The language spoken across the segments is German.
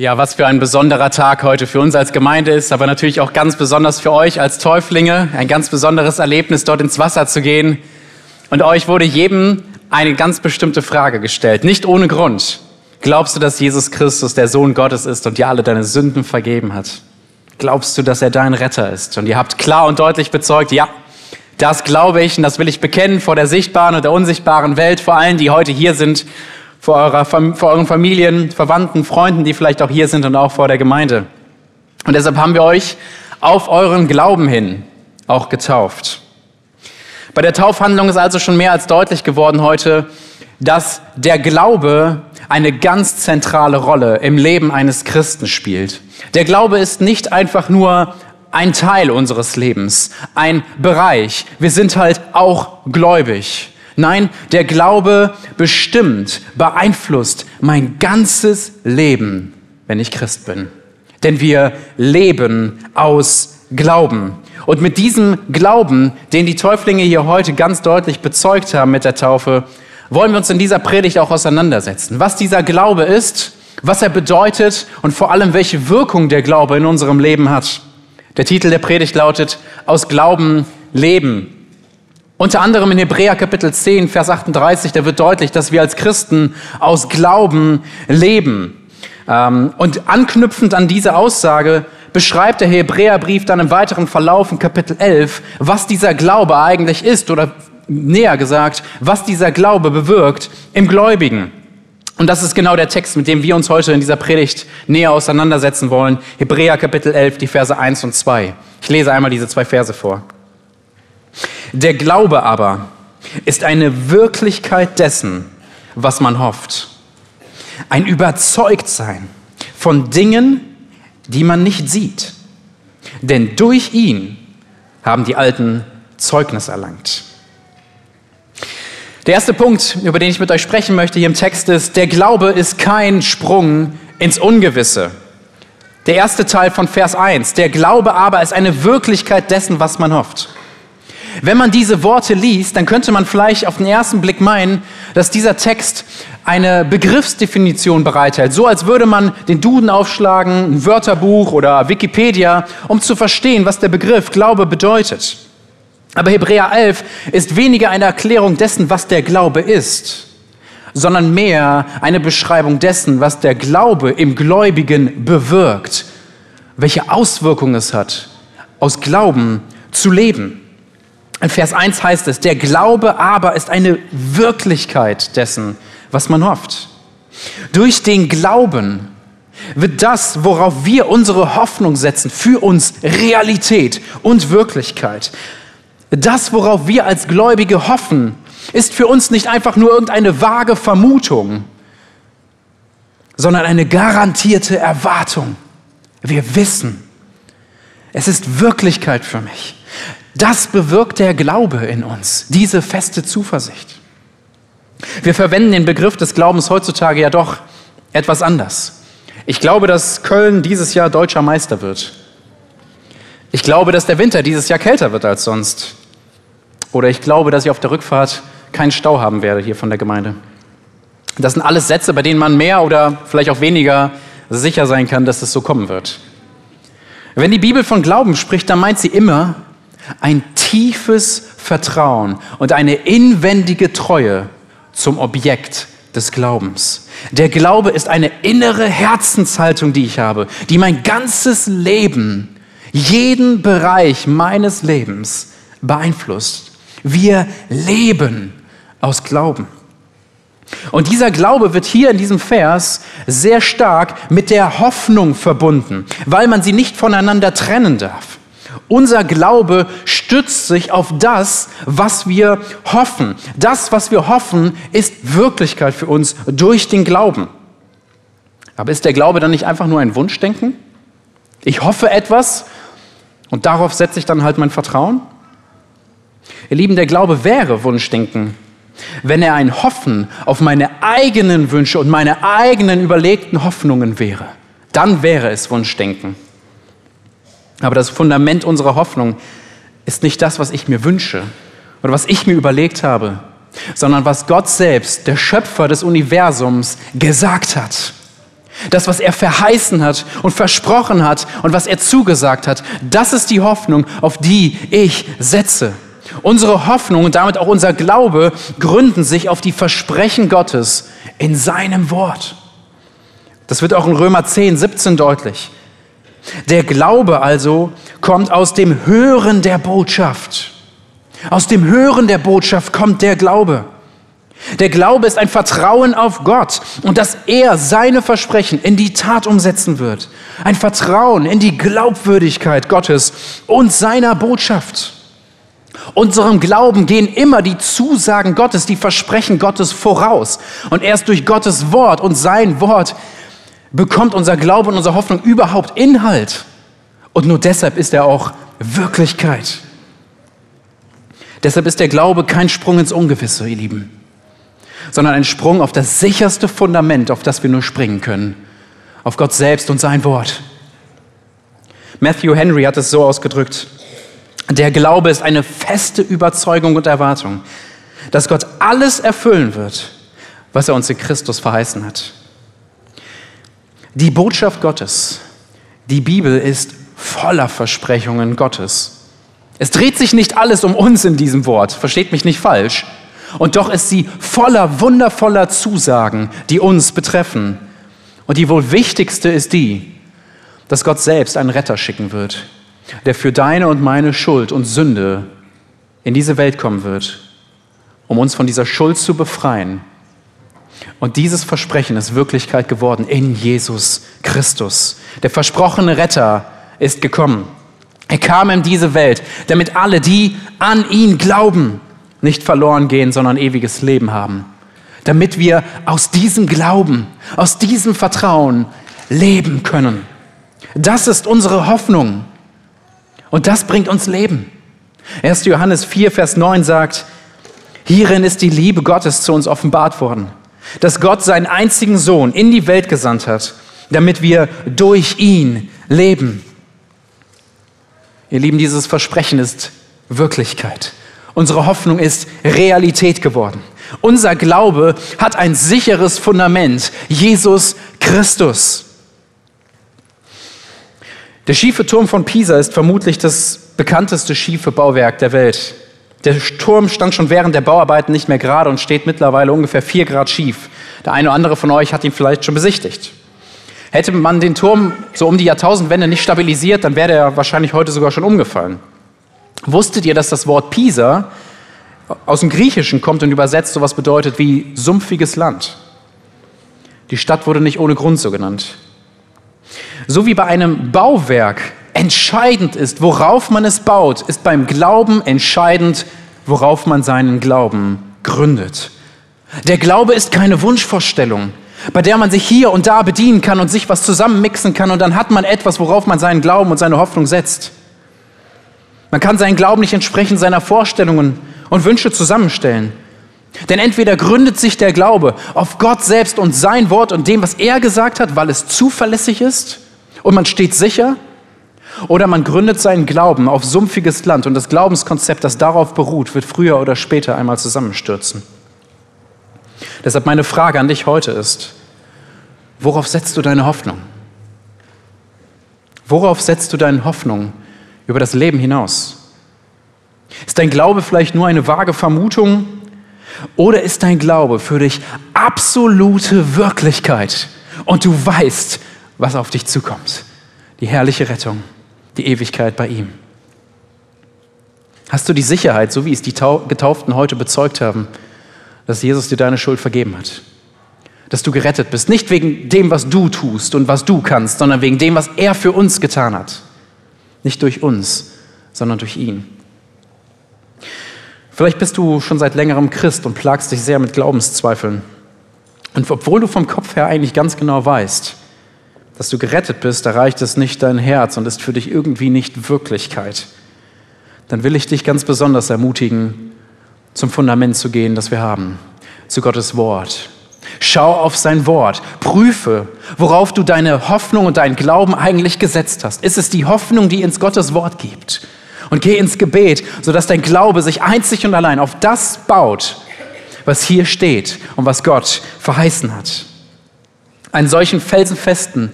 Ja, was für ein besonderer Tag heute für uns als Gemeinde ist, aber natürlich auch ganz besonders für euch als Täuflinge. Ein ganz besonderes Erlebnis, dort ins Wasser zu gehen. Und euch wurde jedem eine ganz bestimmte Frage gestellt, nicht ohne Grund. Glaubst du, dass Jesus Christus der Sohn Gottes ist und dir alle deine Sünden vergeben hat? Glaubst du, dass er dein Retter ist? Und ihr habt klar und deutlich bezeugt, ja, das glaube ich und das will ich bekennen vor der sichtbaren und der unsichtbaren Welt, vor allen, die heute hier sind vor, eurer, vor euren Familien, Verwandten, Freunden, die vielleicht auch hier sind und auch vor der Gemeinde. Und deshalb haben wir euch auf euren Glauben hin auch getauft. Bei der Taufhandlung ist also schon mehr als deutlich geworden heute, dass der Glaube eine ganz zentrale Rolle im Leben eines Christen spielt. Der Glaube ist nicht einfach nur ein Teil unseres Lebens, ein Bereich. Wir sind halt auch gläubig. Nein, der Glaube bestimmt, beeinflusst mein ganzes Leben, wenn ich Christ bin. Denn wir leben aus Glauben. Und mit diesem Glauben, den die Täuflinge hier heute ganz deutlich bezeugt haben mit der Taufe, wollen wir uns in dieser Predigt auch auseinandersetzen. Was dieser Glaube ist, was er bedeutet und vor allem welche Wirkung der Glaube in unserem Leben hat. Der Titel der Predigt lautet Aus Glauben leben. Unter anderem in Hebräer Kapitel 10, Vers 38, da wird deutlich, dass wir als Christen aus Glauben leben. Ähm, und anknüpfend an diese Aussage beschreibt der Hebräerbrief dann im weiteren Verlauf in Kapitel 11, was dieser Glaube eigentlich ist oder näher gesagt, was dieser Glaube bewirkt im Gläubigen. Und das ist genau der Text, mit dem wir uns heute in dieser Predigt näher auseinandersetzen wollen. Hebräer Kapitel 11, die Verse 1 und 2. Ich lese einmal diese zwei Verse vor. Der Glaube aber ist eine Wirklichkeit dessen, was man hofft. Ein Überzeugtsein von Dingen, die man nicht sieht. Denn durch ihn haben die Alten Zeugnis erlangt. Der erste Punkt, über den ich mit euch sprechen möchte hier im Text ist, der Glaube ist kein Sprung ins Ungewisse. Der erste Teil von Vers 1, der Glaube aber ist eine Wirklichkeit dessen, was man hofft. Wenn man diese Worte liest, dann könnte man vielleicht auf den ersten Blick meinen, dass dieser Text eine Begriffsdefinition bereithält. So als würde man den Duden aufschlagen, ein Wörterbuch oder Wikipedia, um zu verstehen, was der Begriff Glaube bedeutet. Aber Hebräer 11 ist weniger eine Erklärung dessen, was der Glaube ist, sondern mehr eine Beschreibung dessen, was der Glaube im Gläubigen bewirkt, welche Auswirkungen es hat, aus Glauben zu leben. In Vers 1 heißt es, der Glaube aber ist eine Wirklichkeit dessen, was man hofft. Durch den Glauben wird das, worauf wir unsere Hoffnung setzen, für uns Realität und Wirklichkeit. Das, worauf wir als Gläubige hoffen, ist für uns nicht einfach nur irgendeine vage Vermutung, sondern eine garantierte Erwartung. Wir wissen, es ist Wirklichkeit für mich. Das bewirkt der Glaube in uns, diese feste Zuversicht. Wir verwenden den Begriff des Glaubens heutzutage ja doch etwas anders. Ich glaube, dass Köln dieses Jahr deutscher Meister wird. Ich glaube, dass der Winter dieses Jahr kälter wird als sonst. Oder ich glaube, dass ich auf der Rückfahrt keinen Stau haben werde hier von der Gemeinde. Das sind alles Sätze, bei denen man mehr oder vielleicht auch weniger sicher sein kann, dass es so kommen wird. Wenn die Bibel von Glauben spricht, dann meint sie immer, ein tiefes Vertrauen und eine inwendige Treue zum Objekt des Glaubens. Der Glaube ist eine innere Herzenshaltung, die ich habe, die mein ganzes Leben, jeden Bereich meines Lebens beeinflusst. Wir leben aus Glauben. Und dieser Glaube wird hier in diesem Vers sehr stark mit der Hoffnung verbunden, weil man sie nicht voneinander trennen darf. Unser Glaube stützt sich auf das, was wir hoffen. Das, was wir hoffen, ist Wirklichkeit für uns durch den Glauben. Aber ist der Glaube dann nicht einfach nur ein Wunschdenken? Ich hoffe etwas und darauf setze ich dann halt mein Vertrauen? Ihr Lieben, der Glaube wäre Wunschdenken, wenn er ein Hoffen auf meine eigenen Wünsche und meine eigenen überlegten Hoffnungen wäre. Dann wäre es Wunschdenken. Aber das Fundament unserer Hoffnung ist nicht das, was ich mir wünsche oder was ich mir überlegt habe, sondern was Gott selbst, der Schöpfer des Universums, gesagt hat. Das, was er verheißen hat und versprochen hat und was er zugesagt hat, das ist die Hoffnung, auf die ich setze. Unsere Hoffnung und damit auch unser Glaube gründen sich auf die Versprechen Gottes in seinem Wort. Das wird auch in Römer 10, 17 deutlich. Der Glaube also kommt aus dem Hören der Botschaft. Aus dem Hören der Botschaft kommt der Glaube. Der Glaube ist ein Vertrauen auf Gott und dass er seine Versprechen in die Tat umsetzen wird. Ein Vertrauen in die Glaubwürdigkeit Gottes und seiner Botschaft. Unserem Glauben gehen immer die Zusagen Gottes, die Versprechen Gottes voraus. Und erst durch Gottes Wort und sein Wort bekommt unser Glaube und unsere Hoffnung überhaupt Inhalt. Und nur deshalb ist er auch Wirklichkeit. Deshalb ist der Glaube kein Sprung ins Ungewisse, ihr Lieben sondern ein Sprung auf das sicherste Fundament, auf das wir nur springen können, auf Gott selbst und sein Wort. Matthew Henry hat es so ausgedrückt, der Glaube ist eine feste Überzeugung und Erwartung, dass Gott alles erfüllen wird, was er uns in Christus verheißen hat. Die Botschaft Gottes, die Bibel ist voller Versprechungen Gottes. Es dreht sich nicht alles um uns in diesem Wort, versteht mich nicht falsch. Und doch ist sie voller wundervoller Zusagen, die uns betreffen. Und die wohl wichtigste ist die, dass Gott selbst einen Retter schicken wird, der für deine und meine Schuld und Sünde in diese Welt kommen wird, um uns von dieser Schuld zu befreien. Und dieses Versprechen ist Wirklichkeit geworden in Jesus Christus. Der versprochene Retter ist gekommen. Er kam in diese Welt, damit alle, die an ihn glauben, nicht verloren gehen, sondern ewiges Leben haben. Damit wir aus diesem Glauben, aus diesem Vertrauen leben können. Das ist unsere Hoffnung. Und das bringt uns Leben. 1. Johannes 4, Vers 9 sagt, hierin ist die Liebe Gottes zu uns offenbart worden, dass Gott seinen einzigen Sohn in die Welt gesandt hat, damit wir durch ihn leben. Ihr Lieben, dieses Versprechen ist Wirklichkeit. Unsere Hoffnung ist Realität geworden. Unser Glaube hat ein sicheres Fundament, Jesus Christus. Der schiefe Turm von Pisa ist vermutlich das bekannteste schiefe Bauwerk der Welt. Der Turm stand schon während der Bauarbeiten nicht mehr gerade und steht mittlerweile ungefähr vier Grad schief. Der eine oder andere von euch hat ihn vielleicht schon besichtigt. Hätte man den Turm so um die Jahrtausendwende nicht stabilisiert, dann wäre er wahrscheinlich heute sogar schon umgefallen. Wusstet ihr, dass das Wort Pisa aus dem Griechischen kommt und übersetzt sowas bedeutet wie sumpfiges Land? Die Stadt wurde nicht ohne Grund so genannt. So wie bei einem Bauwerk entscheidend ist, worauf man es baut, ist beim Glauben entscheidend, worauf man seinen Glauben gründet. Der Glaube ist keine Wunschvorstellung, bei der man sich hier und da bedienen kann und sich was zusammenmixen kann und dann hat man etwas, worauf man seinen Glauben und seine Hoffnung setzt. Man kann seinen Glauben nicht entsprechend seiner Vorstellungen und Wünsche zusammenstellen. Denn entweder gründet sich der Glaube auf Gott selbst und sein Wort und dem, was er gesagt hat, weil es zuverlässig ist und man steht sicher, oder man gründet seinen Glauben auf sumpfiges Land und das Glaubenskonzept, das darauf beruht, wird früher oder später einmal zusammenstürzen. Deshalb meine Frage an dich heute ist, worauf setzt du deine Hoffnung? Worauf setzt du deine Hoffnung über das Leben hinaus? Ist dein Glaube vielleicht nur eine vage Vermutung oder ist dein Glaube für dich absolute Wirklichkeit und du weißt, was auf dich zukommt? Die herrliche Rettung, die Ewigkeit bei ihm. Hast du die Sicherheit, so wie es die Getauften heute bezeugt haben, dass Jesus dir deine Schuld vergeben hat? Dass du gerettet bist, nicht wegen dem, was du tust und was du kannst, sondern wegen dem, was er für uns getan hat. Nicht durch uns, sondern durch ihn. Vielleicht bist du schon seit längerem Christ und plagst dich sehr mit Glaubenszweifeln. Und obwohl du vom Kopf her eigentlich ganz genau weißt, dass du gerettet bist, erreicht es nicht dein Herz und ist für dich irgendwie nicht Wirklichkeit, dann will ich dich ganz besonders ermutigen, zum Fundament zu gehen, das wir haben, zu Gottes Wort. Schau auf sein Wort, prüfe, worauf du deine Hoffnung und deinen Glauben eigentlich gesetzt hast. Ist es die Hoffnung, die ins Gottes Wort gibt? Und geh ins Gebet, sodass dein Glaube sich einzig und allein auf das baut, was hier steht und was Gott verheißen hat. Einen solchen felsenfesten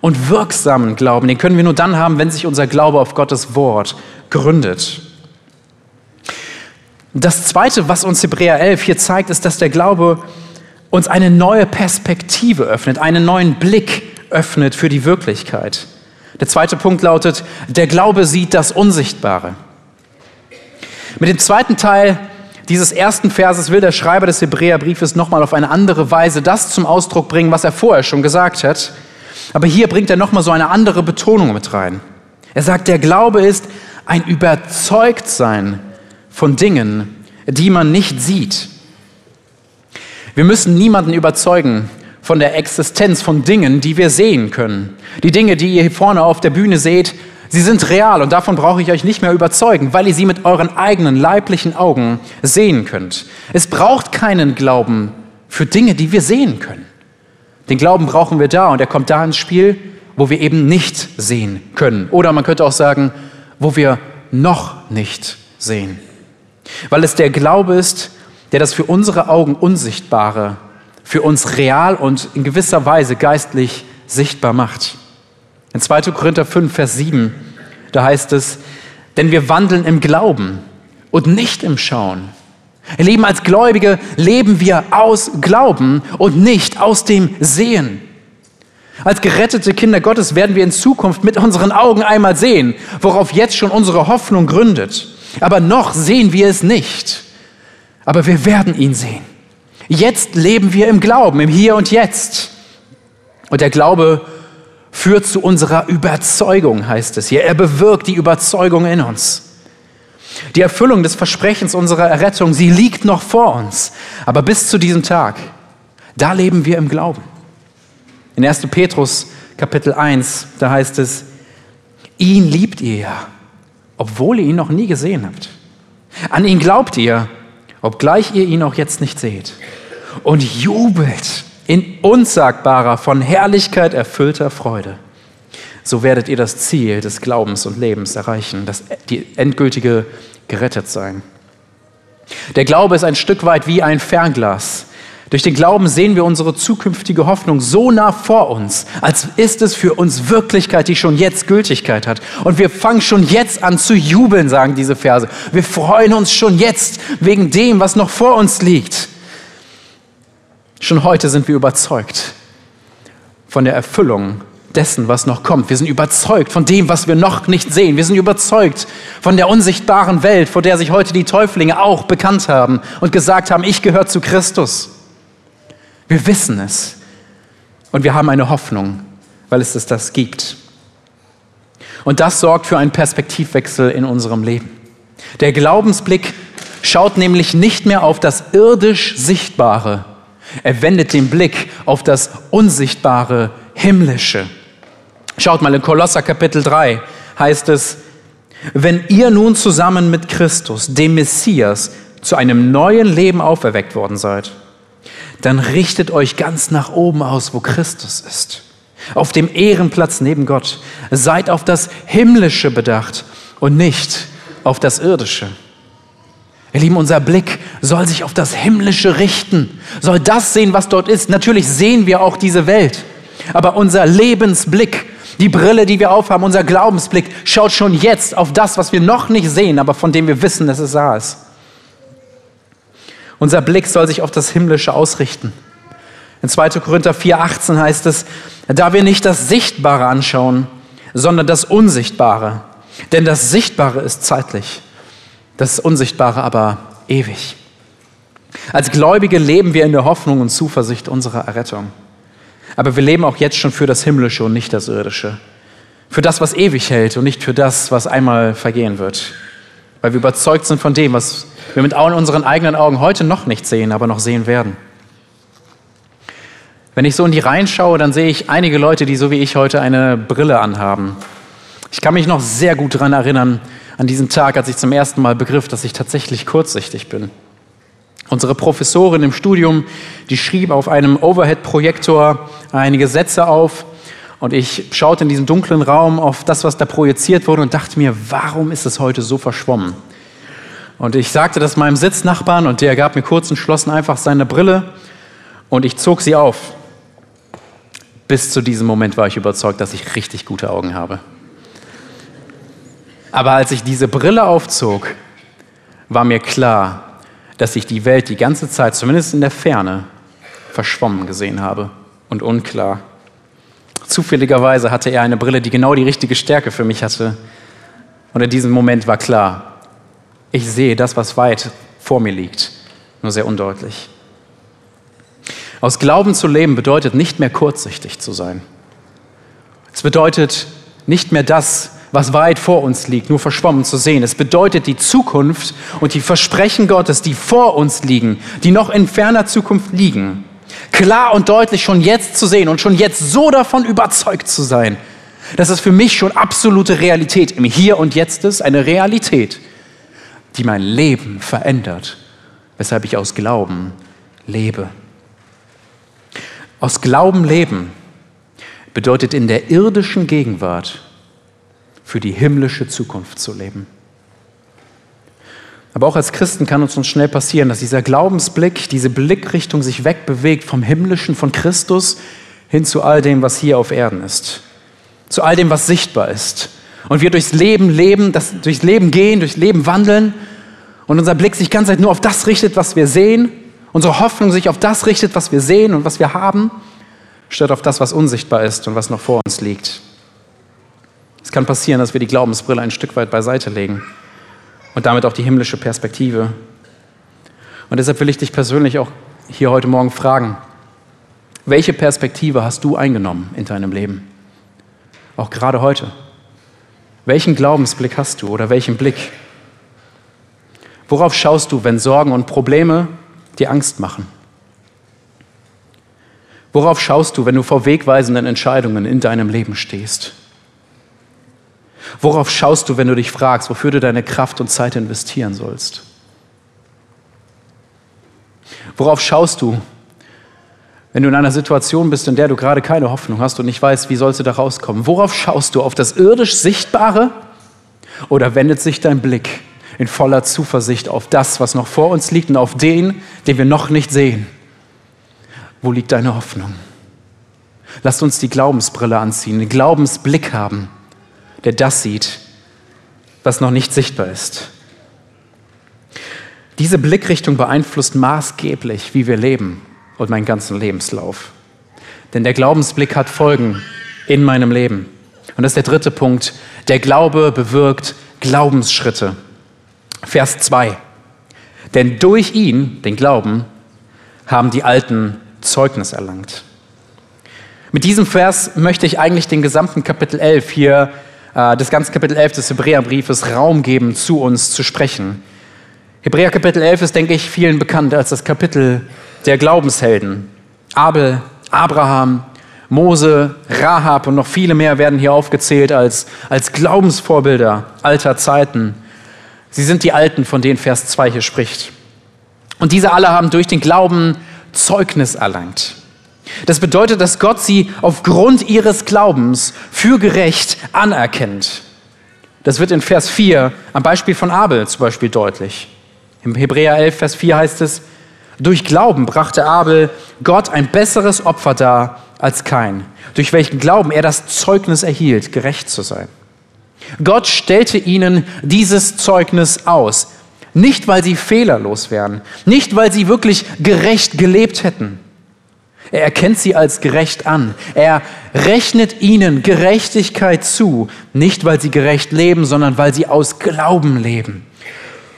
und wirksamen Glauben, den können wir nur dann haben, wenn sich unser Glaube auf Gottes Wort gründet. Das Zweite, was uns Hebräer 11 hier zeigt, ist, dass der Glaube uns eine neue Perspektive öffnet, einen neuen Blick öffnet für die Wirklichkeit. Der zweite Punkt lautet, der Glaube sieht das Unsichtbare. Mit dem zweiten Teil dieses ersten Verses will der Schreiber des Hebräerbriefes nochmal auf eine andere Weise das zum Ausdruck bringen, was er vorher schon gesagt hat. Aber hier bringt er nochmal so eine andere Betonung mit rein. Er sagt, der Glaube ist ein Überzeugtsein von Dingen, die man nicht sieht. Wir müssen niemanden überzeugen von der Existenz von Dingen, die wir sehen können. Die Dinge, die ihr hier vorne auf der Bühne seht, sie sind real und davon brauche ich euch nicht mehr überzeugen, weil ihr sie mit euren eigenen leiblichen Augen sehen könnt. Es braucht keinen Glauben für Dinge, die wir sehen können. Den Glauben brauchen wir da und er kommt da ins Spiel, wo wir eben nicht sehen können. Oder man könnte auch sagen, wo wir noch nicht sehen weil es der Glaube ist, der das für unsere Augen Unsichtbare für uns real und in gewisser Weise geistlich sichtbar macht. In 2. Korinther 5, Vers 7, da heißt es, denn wir wandeln im Glauben und nicht im Schauen. Ihr Lieben, als Gläubige leben wir aus Glauben und nicht aus dem Sehen. Als gerettete Kinder Gottes werden wir in Zukunft mit unseren Augen einmal sehen, worauf jetzt schon unsere Hoffnung gründet. Aber noch sehen wir es nicht. Aber wir werden ihn sehen. Jetzt leben wir im Glauben, im Hier und Jetzt. Und der Glaube führt zu unserer Überzeugung, heißt es hier. Er bewirkt die Überzeugung in uns. Die Erfüllung des Versprechens unserer Errettung, sie liegt noch vor uns. Aber bis zu diesem Tag, da leben wir im Glauben. In 1. Petrus Kapitel 1, da heißt es, ihn liebt ihr ja obwohl ihr ihn noch nie gesehen habt. An ihn glaubt ihr, obgleich ihr ihn auch jetzt nicht seht. Und jubelt in unsagbarer, von Herrlichkeit erfüllter Freude. So werdet ihr das Ziel des Glaubens und Lebens erreichen, das die endgültige gerettet sein. Der Glaube ist ein Stück weit wie ein Fernglas. Durch den Glauben sehen wir unsere zukünftige Hoffnung so nah vor uns, als ist es für uns Wirklichkeit, die schon jetzt Gültigkeit hat. Und wir fangen schon jetzt an zu jubeln, sagen diese Verse. Wir freuen uns schon jetzt wegen dem, was noch vor uns liegt. Schon heute sind wir überzeugt von der Erfüllung dessen, was noch kommt. Wir sind überzeugt von dem, was wir noch nicht sehen. Wir sind überzeugt von der unsichtbaren Welt, vor der sich heute die Täuflinge auch bekannt haben und gesagt haben, ich gehöre zu Christus. Wir wissen es. Und wir haben eine Hoffnung, weil es das gibt. Und das sorgt für einen Perspektivwechsel in unserem Leben. Der Glaubensblick schaut nämlich nicht mehr auf das irdisch Sichtbare. Er wendet den Blick auf das Unsichtbare, Himmlische. Schaut mal in Kolosser Kapitel 3 heißt es, wenn ihr nun zusammen mit Christus, dem Messias, zu einem neuen Leben auferweckt worden seid, dann richtet euch ganz nach oben aus, wo Christus ist. Auf dem Ehrenplatz neben Gott. Seid auf das Himmlische bedacht und nicht auf das Irdische. Ihr Lieben, unser Blick soll sich auf das Himmlische richten, soll das sehen, was dort ist. Natürlich sehen wir auch diese Welt, aber unser Lebensblick, die Brille, die wir aufhaben, unser Glaubensblick schaut schon jetzt auf das, was wir noch nicht sehen, aber von dem wir wissen, dass es da ist. Unser Blick soll sich auf das Himmlische ausrichten. In 2. Korinther 4,18 heißt es, da wir nicht das Sichtbare anschauen, sondern das Unsichtbare. Denn das Sichtbare ist zeitlich, das Unsichtbare aber ewig. Als Gläubige leben wir in der Hoffnung und Zuversicht unserer Errettung. Aber wir leben auch jetzt schon für das Himmlische und nicht das Irdische. Für das, was ewig hält und nicht für das, was einmal vergehen wird. Weil wir überzeugt sind von dem, was wir mit unseren eigenen Augen heute noch nicht sehen, aber noch sehen werden. Wenn ich so in die Reihen schaue, dann sehe ich einige Leute, die so wie ich heute eine Brille anhaben. Ich kann mich noch sehr gut daran erinnern, an diesen Tag, als ich zum ersten Mal begriff, dass ich tatsächlich kurzsichtig bin. Unsere Professorin im Studium, die schrieb auf einem Overhead-Projektor einige Sätze auf und ich schaute in diesem dunklen Raum auf das, was da projiziert wurde und dachte mir, warum ist es heute so verschwommen? Und ich sagte das meinem Sitznachbarn und der gab mir kurz entschlossen einfach seine Brille und ich zog sie auf. Bis zu diesem Moment war ich überzeugt, dass ich richtig gute Augen habe. Aber als ich diese Brille aufzog, war mir klar, dass ich die Welt die ganze Zeit, zumindest in der Ferne, verschwommen gesehen habe und unklar. Zufälligerweise hatte er eine Brille, die genau die richtige Stärke für mich hatte. Und in diesem Moment war klar, ich sehe das, was weit vor mir liegt, nur sehr undeutlich. Aus Glauben zu leben bedeutet nicht mehr kurzsichtig zu sein. Es bedeutet nicht mehr das, was weit vor uns liegt, nur verschwommen zu sehen. Es bedeutet die Zukunft und die Versprechen Gottes, die vor uns liegen, die noch in ferner Zukunft liegen, klar und deutlich schon jetzt zu sehen und schon jetzt so davon überzeugt zu sein, dass es für mich schon absolute Realität im Hier und Jetzt ist, eine Realität, die mein Leben verändert, weshalb ich aus Glauben lebe. Aus Glauben leben bedeutet in der irdischen Gegenwart für die himmlische Zukunft zu leben. Aber auch als Christen kann uns, uns schnell passieren, dass dieser Glaubensblick, diese Blickrichtung sich wegbewegt vom Himmlischen, von Christus hin zu all dem, was hier auf Erden ist. Zu all dem, was sichtbar ist. Und wir durchs Leben leben, das, durchs Leben gehen, durchs Leben wandeln und unser Blick sich ganz nur auf das richtet, was wir sehen, unsere Hoffnung sich auf das richtet, was wir sehen und was wir haben, statt auf das, was unsichtbar ist und was noch vor uns liegt. Es kann passieren, dass wir die Glaubensbrille ein Stück weit beiseite legen und damit auch die himmlische Perspektive. Und deshalb will ich dich persönlich auch hier heute Morgen fragen, welche Perspektive hast du eingenommen in deinem Leben? Auch gerade heute. Welchen Glaubensblick hast du oder welchen Blick? Worauf schaust du, wenn Sorgen und Probleme dir Angst machen? Worauf schaust du, wenn du vor wegweisenden Entscheidungen in deinem Leben stehst? Worauf schaust du, wenn du dich fragst, wofür du deine Kraft und Zeit investieren sollst? Worauf schaust du, wenn du in einer Situation bist, in der du gerade keine Hoffnung hast und nicht weißt, wie sollst du da rauskommen? Worauf schaust du? Auf das irdisch Sichtbare? Oder wendet sich dein Blick in voller Zuversicht auf das, was noch vor uns liegt und auf den, den wir noch nicht sehen? Wo liegt deine Hoffnung? Lasst uns die Glaubensbrille anziehen, den Glaubensblick haben der das sieht, was noch nicht sichtbar ist. Diese Blickrichtung beeinflusst maßgeblich, wie wir leben und meinen ganzen Lebenslauf. Denn der Glaubensblick hat Folgen in meinem Leben. Und das ist der dritte Punkt. Der Glaube bewirkt Glaubensschritte. Vers 2. Denn durch ihn, den Glauben, haben die Alten Zeugnis erlangt. Mit diesem Vers möchte ich eigentlich den gesamten Kapitel 11 hier äh, das ganze Kapitel 11 des Hebräerbriefes Raum geben, zu uns zu sprechen. Hebräer Kapitel 11 ist, denke ich, vielen bekannt als das Kapitel der Glaubenshelden. Abel, Abraham, Mose, Rahab und noch viele mehr werden hier aufgezählt als, als Glaubensvorbilder alter Zeiten. Sie sind die Alten, von denen Vers 2 hier spricht. Und diese alle haben durch den Glauben Zeugnis erlangt. Das bedeutet, dass Gott sie aufgrund ihres Glaubens für gerecht anerkennt. Das wird in Vers 4 am Beispiel von Abel zum Beispiel deutlich. Im Hebräer 11, Vers 4 heißt es, durch Glauben brachte Abel Gott ein besseres Opfer dar als kein, durch welchen Glauben er das Zeugnis erhielt, gerecht zu sein. Gott stellte ihnen dieses Zeugnis aus, nicht weil sie fehlerlos wären, nicht weil sie wirklich gerecht gelebt hätten, er erkennt sie als gerecht an. Er rechnet ihnen Gerechtigkeit zu, nicht weil sie gerecht leben, sondern weil sie aus Glauben leben.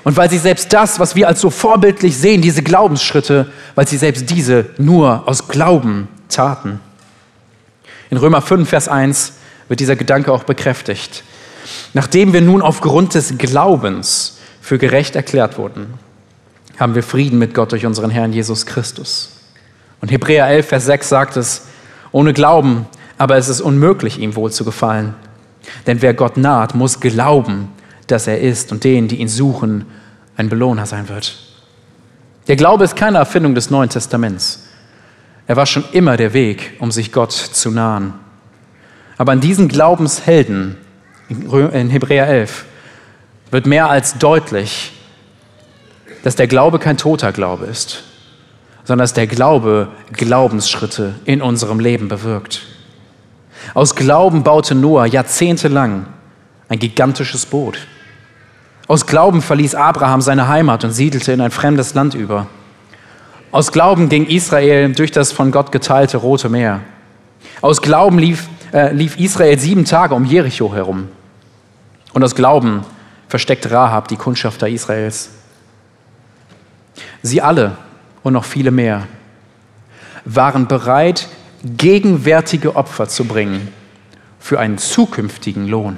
Und weil sie selbst das, was wir als so vorbildlich sehen, diese Glaubensschritte, weil sie selbst diese nur aus Glauben taten. In Römer 5, Vers 1 wird dieser Gedanke auch bekräftigt. Nachdem wir nun aufgrund des Glaubens für gerecht erklärt wurden, haben wir Frieden mit Gott durch unseren Herrn Jesus Christus. Und Hebräer 11, Vers 6 sagt es, ohne Glauben, aber es ist unmöglich, ihm wohl zu gefallen. Denn wer Gott naht, muss glauben, dass er ist und denen, die ihn suchen, ein Belohner sein wird. Der Glaube ist keine Erfindung des Neuen Testaments. Er war schon immer der Weg, um sich Gott zu nahen. Aber an diesen Glaubenshelden in Hebräer 11 wird mehr als deutlich, dass der Glaube kein toter Glaube ist, sondern dass der Glaube Glaubensschritte in unserem Leben bewirkt. Aus Glauben baute Noah jahrzehntelang ein gigantisches Boot. Aus Glauben verließ Abraham seine Heimat und siedelte in ein fremdes Land über. Aus Glauben ging Israel durch das von Gott geteilte Rote Meer. Aus Glauben lief, äh, lief Israel sieben Tage um Jericho herum. Und aus Glauben versteckte Rahab die Kundschafter Israels. Sie alle und noch viele mehr waren bereit, gegenwärtige Opfer zu bringen für einen zukünftigen Lohn.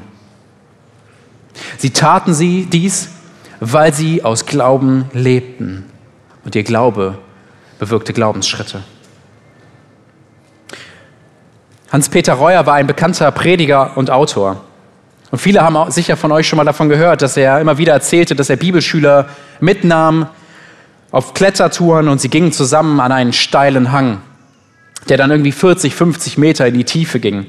Sie taten sie dies, weil sie aus Glauben lebten. Und ihr Glaube bewirkte Glaubensschritte. Hans-Peter Reuer war ein bekannter Prediger und Autor. Und viele haben sicher von euch schon mal davon gehört, dass er immer wieder erzählte, dass er Bibelschüler mitnahm auf Klettertouren und sie gingen zusammen an einen steilen Hang, der dann irgendwie 40, 50 Meter in die Tiefe ging.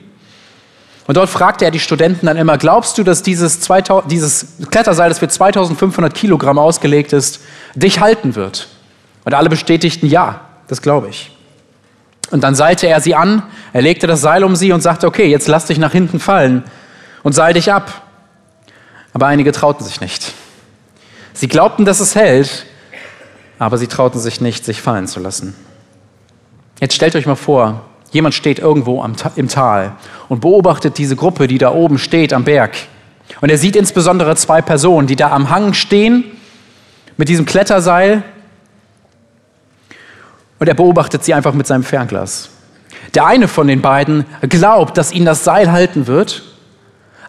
Und dort fragte er die Studenten dann immer, glaubst du, dass dieses, 2000, dieses Kletterseil, das für 2500 Kilogramm ausgelegt ist, dich halten wird? Und alle bestätigten, ja, das glaube ich. Und dann seilte er sie an, er legte das Seil um sie und sagte, okay, jetzt lass dich nach hinten fallen und seil dich ab. Aber einige trauten sich nicht. Sie glaubten, dass es hält, aber sie trauten sich nicht, sich fallen zu lassen. Jetzt stellt euch mal vor, Jemand steht irgendwo im Tal und beobachtet diese Gruppe, die da oben steht am Berg. Und er sieht insbesondere zwei Personen, die da am Hang stehen mit diesem Kletterseil. Und er beobachtet sie einfach mit seinem Fernglas. Der eine von den beiden glaubt, dass ihn das Seil halten wird,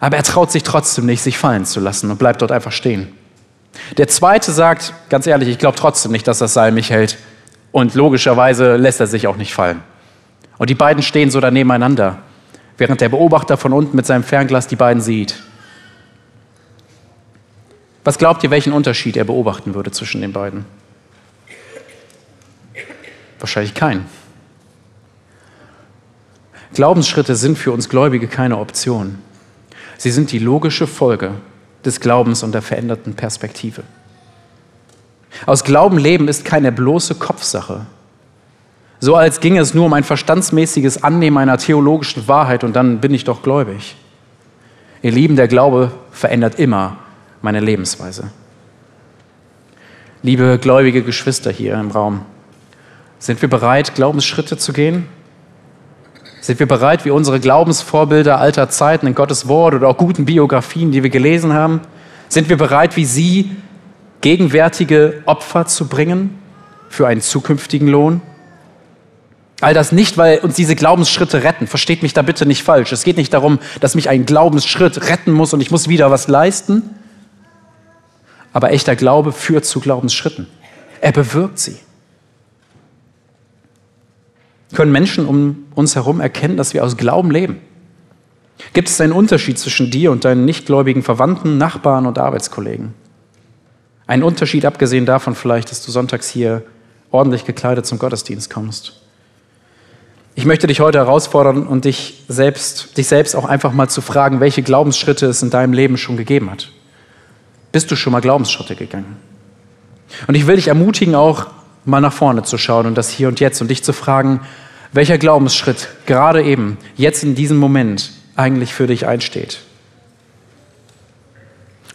aber er traut sich trotzdem nicht, sich fallen zu lassen und bleibt dort einfach stehen. Der zweite sagt, ganz ehrlich, ich glaube trotzdem nicht, dass das Seil mich hält. Und logischerweise lässt er sich auch nicht fallen. Und die beiden stehen so da nebeneinander, während der Beobachter von unten mit seinem Fernglas die beiden sieht. Was glaubt ihr, welchen Unterschied er beobachten würde zwischen den beiden? Wahrscheinlich keinen. Glaubensschritte sind für uns Gläubige keine Option. Sie sind die logische Folge des Glaubens und der veränderten Perspektive. Aus Glauben leben ist keine bloße Kopfsache, so als ginge es nur um ein verstandsmäßiges Annehmen einer theologischen Wahrheit und dann bin ich doch gläubig. Ihr Lieben, der Glaube verändert immer meine Lebensweise. Liebe gläubige Geschwister hier im Raum, sind wir bereit, Glaubensschritte zu gehen? Sind wir bereit, wie unsere Glaubensvorbilder alter Zeiten in Gottes Wort oder auch guten Biografien, die wir gelesen haben, sind wir bereit, wie sie gegenwärtige Opfer zu bringen für einen zukünftigen Lohn? All das nicht, weil uns diese Glaubensschritte retten. Versteht mich da bitte nicht falsch. Es geht nicht darum, dass mich ein Glaubensschritt retten muss und ich muss wieder was leisten. Aber echter Glaube führt zu Glaubensschritten. Er bewirkt sie. Können Menschen um uns herum erkennen, dass wir aus Glauben leben? Gibt es einen Unterschied zwischen dir und deinen nichtgläubigen Verwandten, Nachbarn und Arbeitskollegen? Einen Unterschied abgesehen davon vielleicht, dass du sonntags hier ordentlich gekleidet zum Gottesdienst kommst. Ich möchte dich heute herausfordern und dich selbst, dich selbst auch einfach mal zu fragen, welche Glaubensschritte es in deinem Leben schon gegeben hat. Bist du schon mal Glaubensschritte gegangen? Und ich will dich ermutigen, auch mal nach vorne zu schauen und das hier und jetzt und dich zu fragen, welcher Glaubensschritt gerade eben, jetzt in diesem Moment eigentlich für dich einsteht.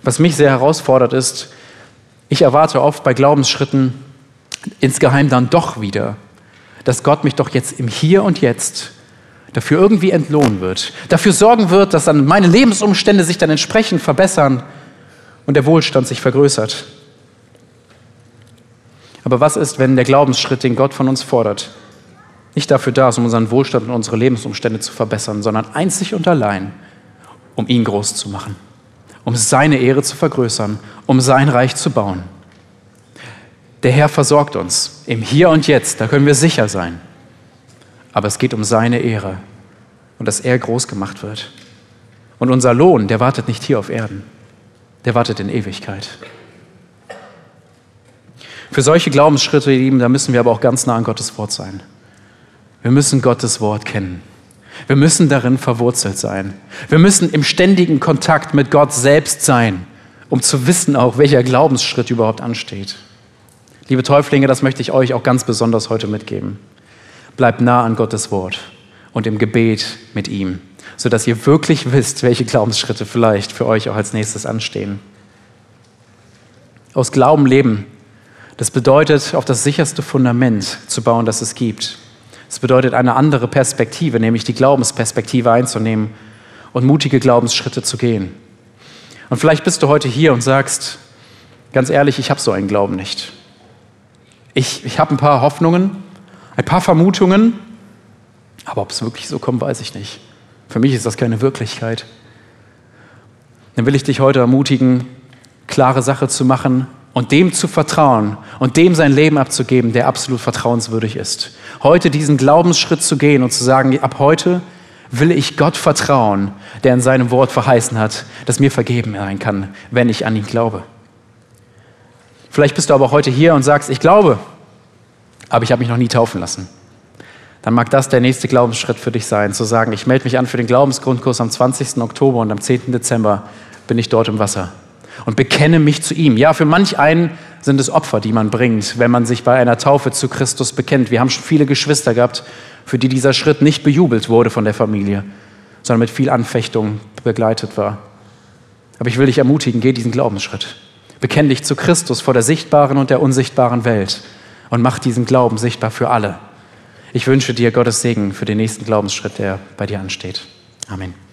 Was mich sehr herausfordert ist, ich erwarte oft bei Glaubensschritten insgeheim dann doch wieder dass Gott mich doch jetzt im Hier und Jetzt dafür irgendwie entlohnen wird, dafür sorgen wird, dass dann meine Lebensumstände sich dann entsprechend verbessern und der Wohlstand sich vergrößert. Aber was ist, wenn der Glaubensschritt, den Gott von uns fordert, nicht dafür da ist, um unseren Wohlstand und unsere Lebensumstände zu verbessern, sondern einzig und allein, um ihn groß zu machen, um seine Ehre zu vergrößern, um sein Reich zu bauen? Der Herr versorgt uns im Hier und Jetzt, da können wir sicher sein. Aber es geht um seine Ehre und dass er groß gemacht wird. Und unser Lohn, der wartet nicht hier auf Erden, der wartet in Ewigkeit. Für solche Glaubensschritte, ihr Lieben, da müssen wir aber auch ganz nah an Gottes Wort sein. Wir müssen Gottes Wort kennen. Wir müssen darin verwurzelt sein. Wir müssen im ständigen Kontakt mit Gott selbst sein, um zu wissen auch, welcher Glaubensschritt überhaupt ansteht. Liebe Täuflinge, das möchte ich euch auch ganz besonders heute mitgeben. Bleibt nah an Gottes Wort und im Gebet mit ihm. sodass ihr wirklich wisst, welche Glaubensschritte vielleicht für euch auch als nächstes anstehen. Aus Glauben leben, das bedeutet, auf das sicherste Fundament zu bauen, das es gibt. Es bedeutet, eine andere Perspektive, nämlich die Glaubensperspektive einzunehmen und mutige Glaubensschritte zu gehen. Und vielleicht bist du heute hier und sagst, ganz ehrlich, ich habe so einen Glauben nicht. Ich, ich habe ein paar Hoffnungen, ein paar Vermutungen, aber ob es wirklich so kommt, weiß ich nicht. Für mich ist das keine Wirklichkeit. Dann will ich dich heute ermutigen, klare Sache zu machen und dem zu vertrauen und dem sein Leben abzugeben, der absolut vertrauenswürdig ist. Heute diesen Glaubensschritt zu gehen und zu sagen, ab heute will ich Gott vertrauen, der in seinem Wort verheißen hat, dass mir vergeben sein kann, wenn ich an ihn glaube. Vielleicht bist du aber heute hier und sagst, ich glaube, aber ich habe mich noch nie taufen lassen dann mag das der nächste Glaubensschritt für dich sein, zu sagen, ich melde mich an für den Glaubensgrundkurs am 20. Oktober und am 10. Dezember bin ich dort im Wasser und bekenne mich zu ihm. Ja, für manch einen sind es Opfer, die man bringt, wenn man sich bei einer Taufe zu Christus bekennt. Wir haben schon viele Geschwister gehabt, für die dieser Schritt nicht bejubelt wurde von der Familie, sondern mit viel Anfechtung begleitet war. Aber ich will dich ermutigen, geh diesen Glaubensschritt. Bekenn dich zu Christus vor der sichtbaren und der unsichtbaren Welt und mach diesen Glauben sichtbar für alle. Ich wünsche dir Gottes Segen für den nächsten Glaubensschritt, der bei dir ansteht. Amen.